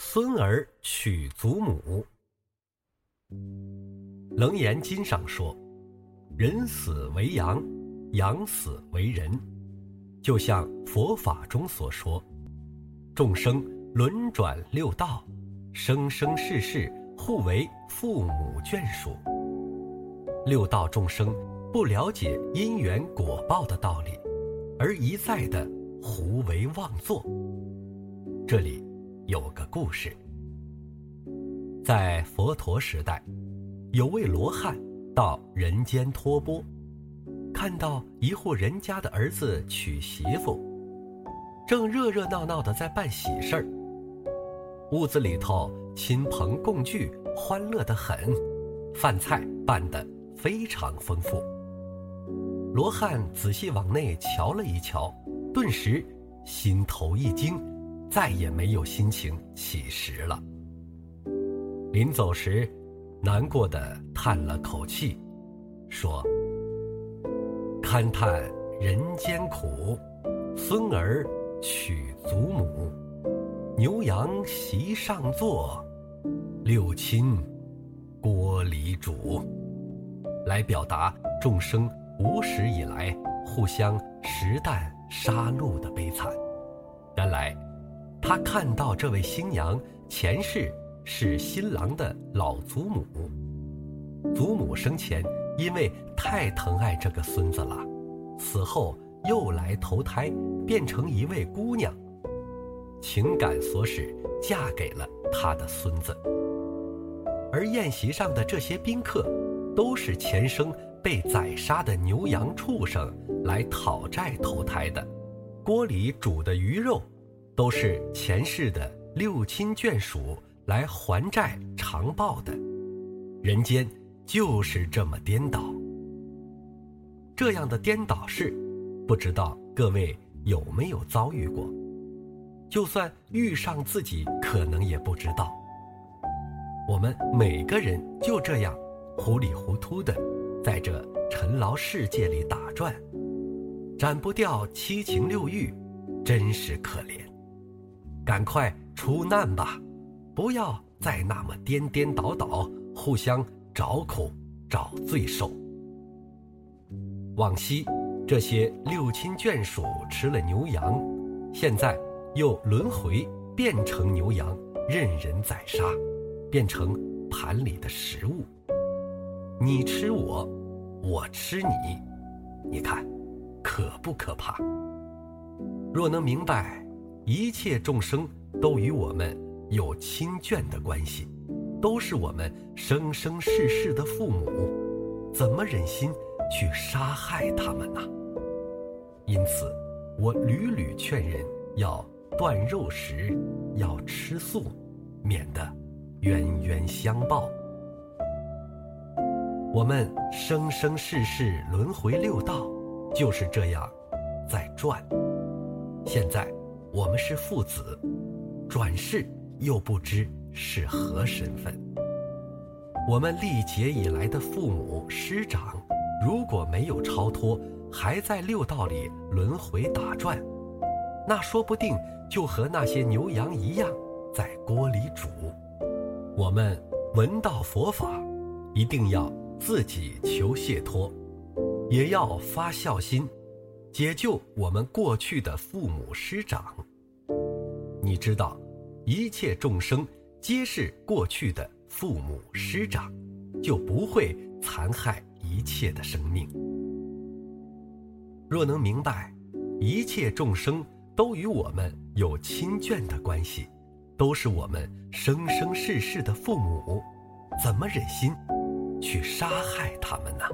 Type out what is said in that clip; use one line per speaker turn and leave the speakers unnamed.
孙儿娶祖母。楞严经上说：“人死为阳，阳死为人。”就像佛法中所说，众生轮转六道，生生世世互为父母眷属。六道众生不了解因缘果报的道理，而一再的胡为妄作。这里有个故事，在佛陀时代，有位罗汉到人间托钵。看到一户人家的儿子娶媳妇，正热热闹闹的在办喜事儿。屋子里头亲朋共聚，欢乐的很，饭菜办得非常丰富。罗汉仔细往内瞧了一瞧，顿时心头一惊，再也没有心情乞食了。临走时，难过的叹了口气，说。勘探人间苦，孙儿娶祖母，牛羊席上坐，六亲锅里煮，来表达众生无始以来互相食啖杀戮的悲惨。原来，他看到这位新娘前世是新郎的老祖母，祖母生前。因为太疼爱这个孙子了，死后又来投胎，变成一位姑娘，情感所使嫁给了他的孙子。而宴席上的这些宾客，都是前生被宰杀的牛羊畜生来讨债投胎的，锅里煮的鱼肉，都是前世的六亲眷属来还债偿报的，人间。就是这么颠倒。这样的颠倒事，不知道各位有没有遭遇过？就算遇上，自己可能也不知道。我们每个人就这样糊里糊涂的，在这尘劳世界里打转，斩不掉七情六欲，真是可怜。赶快出难吧，不要再那么颠颠倒倒，互相。找苦，找罪受。往昔这些六亲眷属吃了牛羊，现在又轮回变成牛羊，任人宰杀，变成盘里的食物。你吃我，我吃你，你看，可不可怕？若能明白，一切众生都与我们有亲眷的关系。都是我们生生世世的父母，怎么忍心去杀害他们呢？因此，我屡屡劝人要断肉食，要吃素，免得冤冤相报。我们生生世世轮回六道，就是这样在转。现在我们是父子，转世又不知。是何身份？我们历劫以来的父母师长，如果没有超脱，还在六道里轮回打转，那说不定就和那些牛羊一样，在锅里煮。我们闻到佛法，一定要自己求解脱，也要发孝心，解救我们过去的父母师长。你知道，一切众生。皆是过去的父母师长，就不会残害一切的生命。若能明白，一切众生都与我们有亲眷的关系，都是我们生生世世的父母，怎么忍心去杀害他们呢？